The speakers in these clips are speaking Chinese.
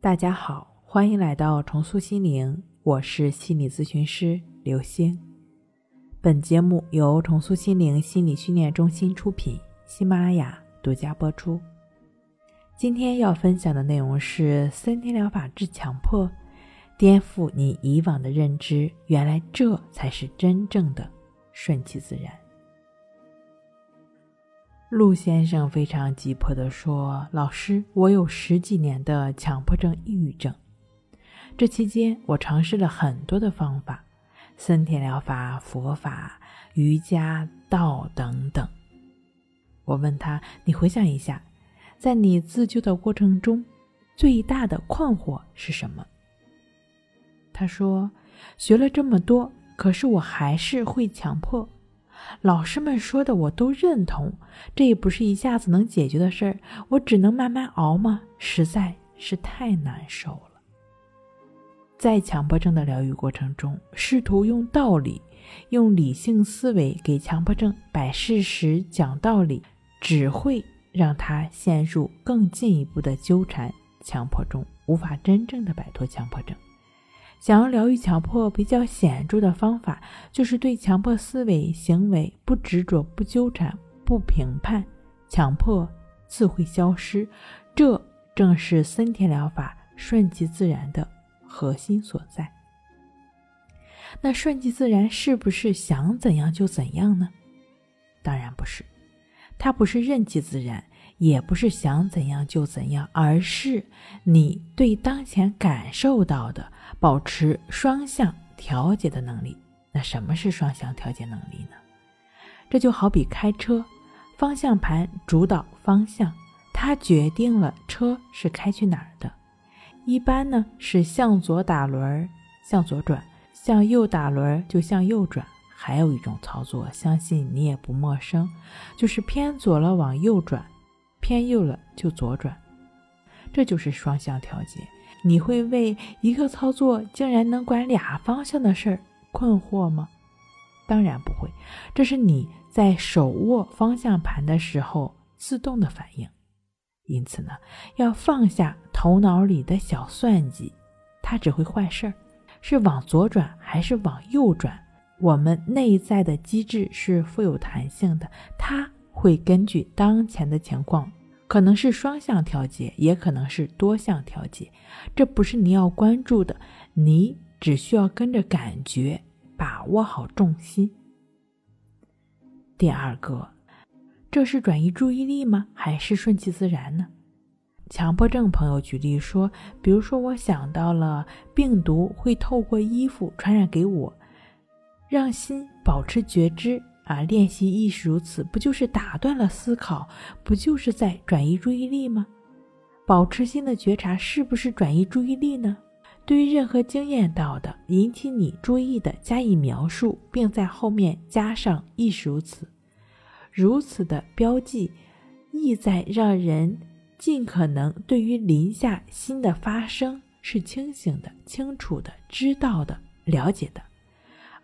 大家好，欢迎来到重塑心灵，我是心理咨询师刘星。本节目由重塑心灵心理训练中心出品，喜马拉雅独家播出。今天要分享的内容是三天疗法治强迫，颠覆你以往的认知，原来这才是真正的顺其自然。陆先生非常急迫地说：“老师，我有十几年的强迫症、抑郁症。这期间，我尝试了很多的方法，森田疗法、佛法、瑜伽、道等等。”我问他：“你回想一下，在你自救的过程中，最大的困惑是什么？”他说：“学了这么多，可是我还是会强迫。”老师们说的我都认同，这也不是一下子能解决的事儿，我只能慢慢熬吗？实在是太难受了。在强迫症的疗愈过程中，试图用道理、用理性思维给强迫症摆事实、讲道理，只会让他陷入更进一步的纠缠强迫中，无法真正的摆脱强迫症。想要疗愈强迫，比较显著的方法就是对强迫思维行为不执着、不纠缠、不评判，强迫自会消失。这正是森田疗法顺其自然的核心所在。那顺其自然是不是想怎样就怎样呢？当然不是，它不是任其自然。也不是想怎样就怎样，而是你对当前感受到的保持双向调节的能力。那什么是双向调节能力呢？这就好比开车，方向盘主导方向，它决定了车是开去哪儿的。一般呢是向左打轮向左转，向右打轮就向右转。还有一种操作，相信你也不陌生，就是偏左了往右转。偏右了就左转，这就是双向调节。你会为一个操作竟然能管俩方向的事儿困惑吗？当然不会，这是你在手握方向盘的时候自动的反应。因此呢，要放下头脑里的小算计，它只会坏事儿。是往左转还是往右转？我们内在的机制是富有弹性的，它。会根据当前的情况，可能是双向调节，也可能是多项调节，这不是你要关注的，你只需要跟着感觉，把握好重心。第二个，这是转移注意力吗？还是顺其自然呢？强迫症朋友举例说，比如说我想到了病毒会透过衣服传染给我，让心保持觉知。啊，练习亦是如此，不就是打断了思考，不就是在转移注意力吗？保持心的觉察，是不是转移注意力呢？对于任何经验到的引起你注意的，加以描述，并在后面加上亦是如此，如此的标记，意在让人尽可能对于临下心的发生是清醒的、清楚的、知道的、了解的。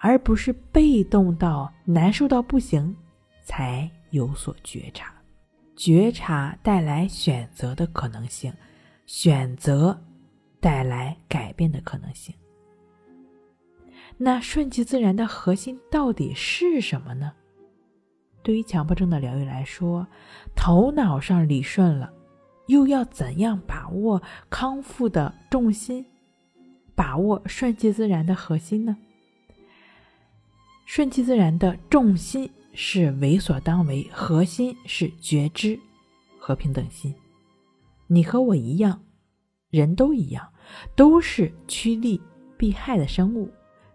而不是被动到难受到不行，才有所觉察。觉察带来选择的可能性，选择带来改变的可能性。那顺其自然的核心到底是什么呢？对于强迫症的疗愈来说，头脑上理顺了，又要怎样把握康复的重心，把握顺其自然的核心呢？顺其自然的重心是为所当为，核心是觉知和平等心。你和我一样，人都一样，都是趋利避害的生物。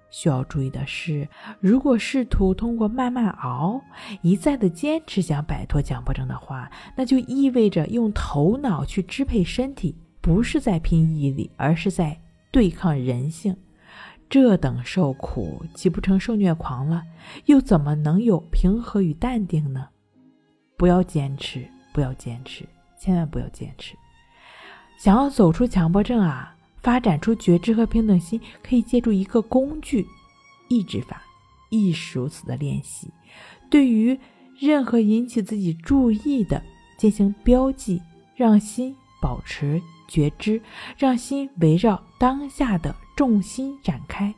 需要注意的是，如果试图通过慢慢熬，一再的坚持想摆脱强迫症的话，那就意味着用头脑去支配身体，不是在拼毅力，而是在对抗人性。这等受苦，岂不成受虐狂了？又怎么能有平和与淡定呢？不要坚持，不要坚持，千万不要坚持。想要走出强迫症啊，发展出觉知和平等心，可以借助一个工具——抑制法，亦是如此的练习。对于任何引起自己注意的，进行标记，让心保持觉知，让心围绕当下的重心展开，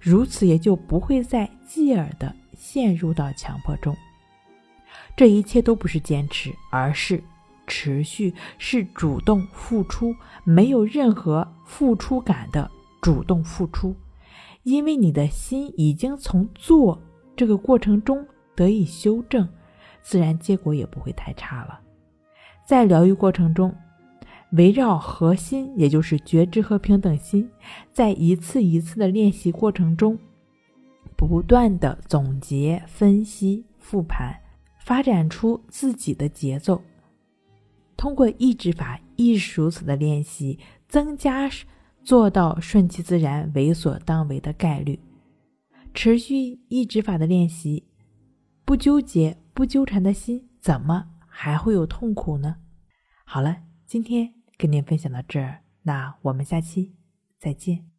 如此也就不会再继而的陷入到强迫中。这一切都不是坚持，而是持续，是主动付出，没有任何付出感的主动付出，因为你的心已经从做这个过程中得以修正，自然结果也不会太差了。在疗愈过程中，围绕核心，也就是觉知和平等心，在一次一次的练习过程中，不断的总结、分析、复盘。发展出自己的节奏，通过意志法亦是如此的练习，增加做到顺其自然、为所当为的概率。持续意志法的练习，不纠结、不纠缠的心，怎么还会有痛苦呢？好了，今天跟您分享到这儿，那我们下期再见。